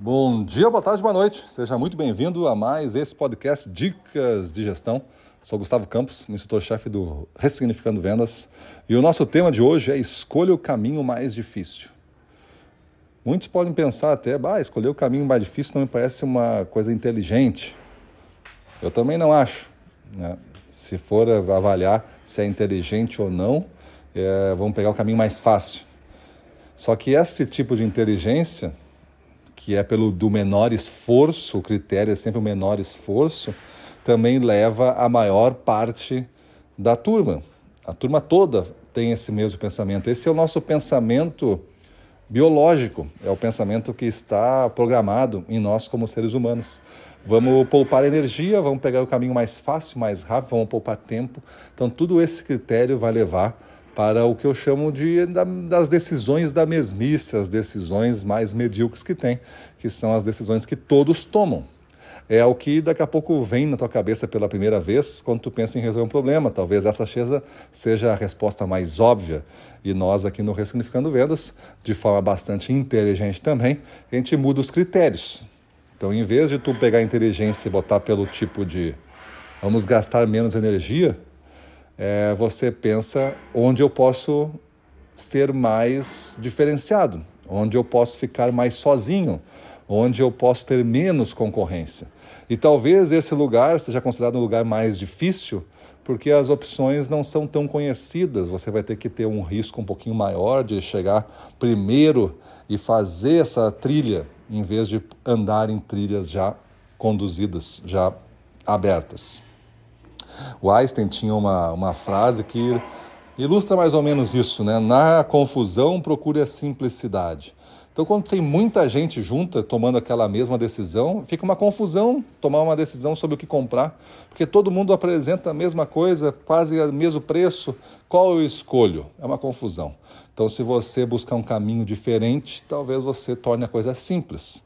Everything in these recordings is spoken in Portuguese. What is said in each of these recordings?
Bom dia, boa tarde, boa noite. Seja muito bem-vindo a mais esse podcast Dicas de Gestão. Sou Gustavo Campos, instrutor-chefe do Ressignificando Vendas, e o nosso tema de hoje é escolha o caminho mais difícil. Muitos podem pensar até, bah, escolher o caminho mais difícil não me parece uma coisa inteligente. Eu também não acho. Né? Se for avaliar se é inteligente ou não, é, vamos pegar o caminho mais fácil. Só que esse tipo de inteligência que é pelo do menor esforço, o critério é sempre o menor esforço, também leva a maior parte da turma. A turma toda tem esse mesmo pensamento. Esse é o nosso pensamento biológico, é o pensamento que está programado em nós como seres humanos. Vamos poupar energia, vamos pegar o caminho mais fácil, mais rápido, vamos poupar tempo. Então, tudo esse critério vai levar para o que eu chamo de das decisões da mesmice, as decisões mais medíocres que tem, que são as decisões que todos tomam. É o que daqui a pouco vem na tua cabeça pela primeira vez quando tu pensa em resolver um problema. Talvez essa seja a resposta mais óbvia. E nós aqui no Ressignificando Vendas, de forma bastante inteligente também, a gente muda os critérios. Então, em vez de tu pegar a inteligência e botar pelo tipo de vamos gastar menos energia, é, você pensa onde eu posso ser mais diferenciado, onde eu posso ficar mais sozinho, onde eu posso ter menos concorrência. E talvez esse lugar seja considerado um lugar mais difícil, porque as opções não são tão conhecidas. Você vai ter que ter um risco um pouquinho maior de chegar primeiro e fazer essa trilha, em vez de andar em trilhas já conduzidas, já abertas. O Einstein tinha uma, uma frase que ilustra mais ou menos isso, né? Na confusão, procure a simplicidade. Então, quando tem muita gente junta tomando aquela mesma decisão, fica uma confusão tomar uma decisão sobre o que comprar, porque todo mundo apresenta a mesma coisa, quase o mesmo preço. Qual eu escolho? É uma confusão. Então, se você buscar um caminho diferente, talvez você torne a coisa simples.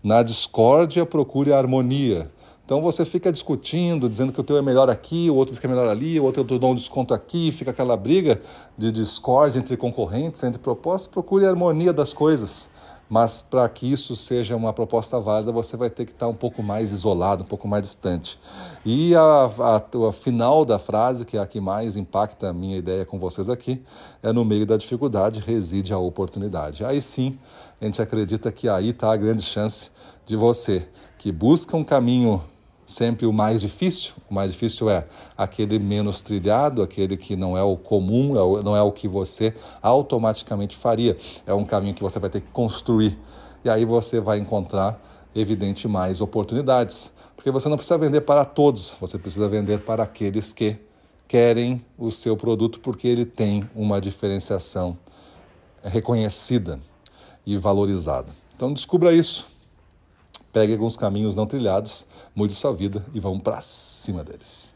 Na discórdia, procure a harmonia. Então você fica discutindo, dizendo que o teu é melhor aqui, o outro diz que é melhor ali, o outro eu dou um desconto aqui, fica aquela briga de discórdia entre concorrentes, entre propostas. Procure a harmonia das coisas. Mas para que isso seja uma proposta válida, você vai ter que estar um pouco mais isolado, um pouco mais distante. E a, a, a final da frase, que é a que mais impacta a minha ideia com vocês aqui, é no meio da dificuldade reside a oportunidade. Aí sim, a gente acredita que aí está a grande chance de você que busca um caminho sempre o mais difícil. O mais difícil é aquele menos trilhado, aquele que não é o comum, é não é o que você automaticamente faria. É um caminho que você vai ter que construir. E aí você vai encontrar, evidente, mais oportunidades. Porque você não precisa vender para todos, você precisa vender para aqueles que querem o seu produto porque ele tem uma diferenciação reconhecida e valorizada. Então descubra isso. Pegue alguns caminhos não trilhados, mude sua vida e vamos para cima deles.